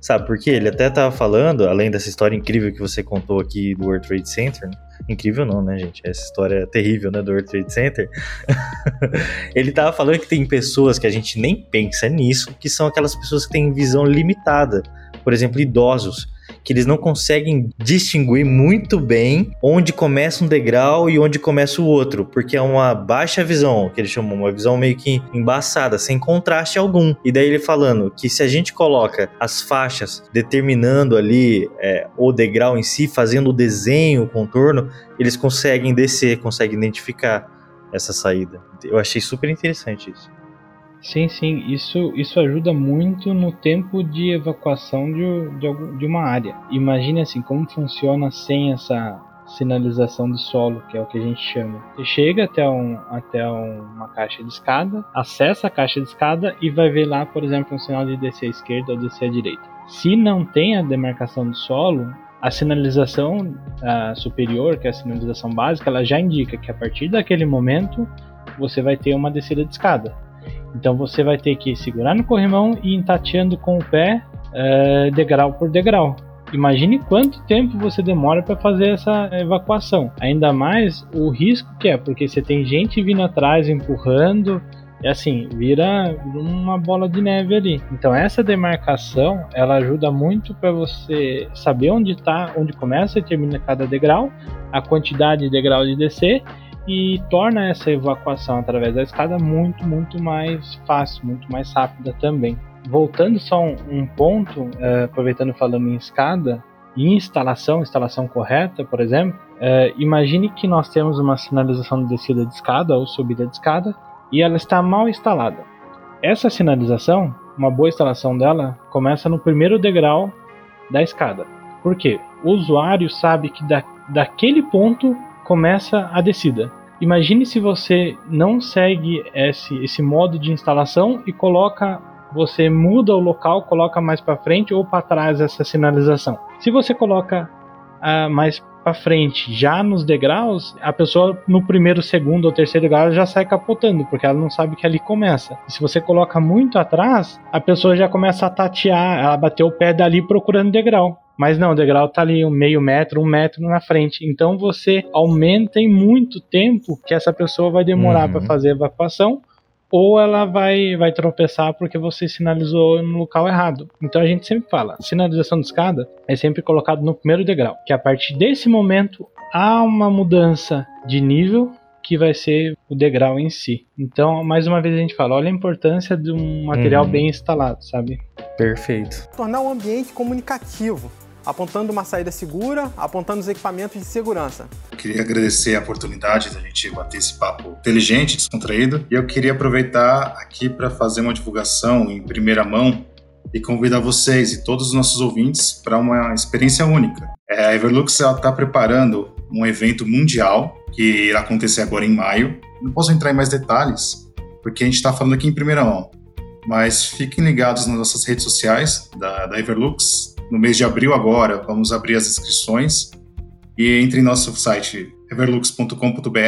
Sabe por quê? Ele até estava falando, além dessa história incrível que você contou aqui do World Trade Center, né? Incrível não, né, gente? Essa história é terrível, né, do World Trade Center. ele tava falando que tem pessoas que a gente nem pensa nisso, que são aquelas pessoas que têm visão limitada. Por exemplo, idosos que eles não conseguem distinguir muito bem onde começa um degrau e onde começa o outro, porque é uma baixa visão, que eles chamam uma visão meio que embaçada, sem contraste algum. E daí ele falando que se a gente coloca as faixas determinando ali é, o degrau em si, fazendo o desenho, o contorno, eles conseguem descer, conseguem identificar essa saída. Eu achei super interessante isso. Sim, sim, isso, isso ajuda muito no tempo de evacuação de, de, de uma área. Imagine assim, como funciona sem essa sinalização de solo, que é o que a gente chama. Você chega até, um, até uma caixa de escada, acessa a caixa de escada e vai ver lá, por exemplo, um sinal de descer à esquerda ou descer à direita. Se não tem a demarcação do solo, a sinalização a superior, que é a sinalização básica, ela já indica que a partir daquele momento você vai ter uma descida de escada. Então você vai ter que segurar no corrimão e ir tateando com o pé é, degrau por degrau. Imagine quanto tempo você demora para fazer essa evacuação. Ainda mais o risco que é, porque você tem gente vindo atrás empurrando, é assim, vira uma bola de neve ali. Então essa demarcação, ela ajuda muito para você saber onde está, onde começa e termina cada degrau, a quantidade de degrau de descer e torna essa evacuação através da escada muito, muito mais fácil, muito mais rápida também. Voltando só um, ponto, é, aproveitando falando em escada, em instalação, instalação correta, por exemplo, é, imagine que nós temos uma sinalização de descida de escada ou subida de escada e ela está mal instalada. Essa sinalização, uma boa instalação dela, começa no primeiro degrau da escada. Por quê? O usuário sabe que da, daquele ponto começa a descida. Imagine se você não segue esse, esse modo de instalação e coloca você muda o local, coloca mais para frente ou para trás essa sinalização. Se você coloca uh, mais para frente, já nos degraus, a pessoa no primeiro, segundo ou terceiro degrau já sai capotando, porque ela não sabe que ali começa. E se você coloca muito atrás, a pessoa já começa a tatear, ela bateu o pé dali procurando degrau. Mas não, o degrau tá ali um meio metro, um metro na frente. Então você aumenta em muito tempo que essa pessoa vai demorar uhum. para fazer a evacuação ou ela vai, vai tropeçar porque você sinalizou no local errado. Então a gente sempre fala, sinalização de escada é sempre colocado no primeiro degrau, que a partir desse momento há uma mudança de nível que vai ser o degrau em si. Então, mais uma vez a gente fala, olha a importância de um material uhum. bem instalado, sabe? Perfeito. Tornar o ambiente comunicativo apontando uma saída segura, apontando os equipamentos de segurança. Eu queria agradecer a oportunidade da gente bater esse papo inteligente, descontraído, e eu queria aproveitar aqui para fazer uma divulgação em primeira mão e convidar vocês e todos os nossos ouvintes para uma experiência única. É, a Everlux está preparando um evento mundial que irá acontecer agora em maio. Não posso entrar em mais detalhes, porque a gente está falando aqui em primeira mão. Mas fiquem ligados nas nossas redes sociais da, da Everlux, no mês de abril agora, vamos abrir as inscrições e entre em nosso site everlux.com.br,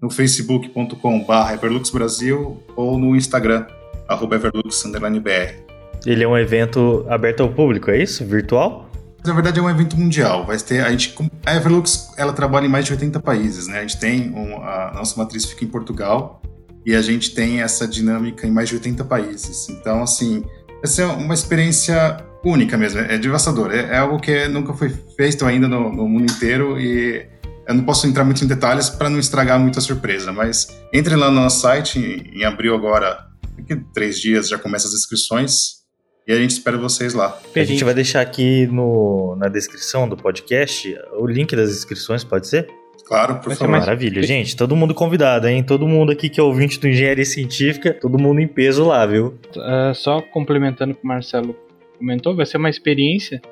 no facebook.com.br everluxbrasil ou no Instagram, arroba everlux_br. Ele é um evento aberto ao público, é isso? Virtual? Na verdade é um evento mundial. Vai ter a gente a Everlux ela trabalha em mais de 80 países, né? A gente tem um, a nossa matriz fica em Portugal e a gente tem essa dinâmica em mais de 80 países. Então assim, essa é uma experiência única mesmo, é devastador. É, é algo que nunca foi feito ainda no, no, mundo inteiro e eu não posso entrar muito em detalhes para não estragar muita surpresa, mas entre lá no nosso site, em, em abril agora, daqui três dias já começa as inscrições e a gente espera vocês lá. A gente vai deixar aqui no, na descrição do podcast o link das inscrições, pode ser? Claro, por favor. Maravilha, gente. Todo mundo convidado, hein? Todo mundo aqui que é ouvinte do Engenharia Científica, todo mundo em peso lá, viu? Uh, só complementando o que o Marcelo comentou, vai ser uma experiência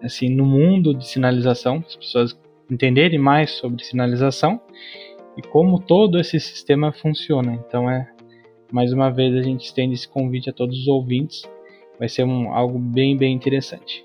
assim no mundo de sinalização, as pessoas entenderem mais sobre sinalização e como todo esse sistema funciona. Então é mais uma vez a gente estende esse convite a todos os ouvintes. Vai ser um, algo bem bem interessante.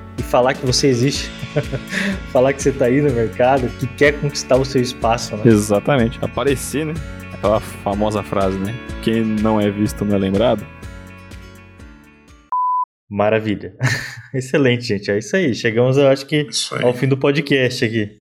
e falar que você existe, falar que você está aí no mercado, que quer conquistar o seu espaço, né? Exatamente, aparecer, né? Aquela famosa frase, né? Quem não é visto não é lembrado. Maravilha. Excelente, gente. É isso aí. Chegamos, eu acho que, ao fim do podcast aqui.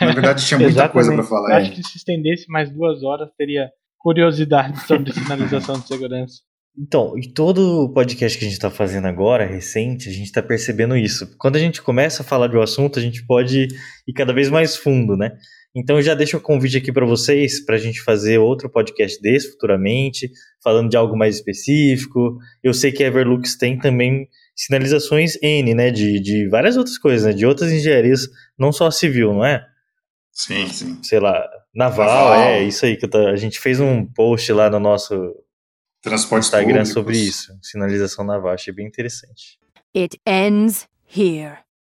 Na verdade, tinha muita coisa para falar. Acho que se estendesse mais duas horas, teria curiosidade sobre sinalização de segurança. Então, e todo o podcast que a gente está fazendo agora, recente, a gente está percebendo isso. Quando a gente começa a falar de um assunto, a gente pode ir cada vez mais fundo, né? Então, já deixo o convite aqui para vocês, para a gente fazer outro podcast desse futuramente, falando de algo mais específico. Eu sei que a Everlux tem também sinalizações N, né? De, de várias outras coisas, né? De outras engenharias, não só civil, não é? Sim, sim. Sei lá, naval, naval. é isso aí que a gente fez um post lá no nosso Transportes Instagram públicos. sobre isso, sinalização naval, achei bem interessante. It ends here.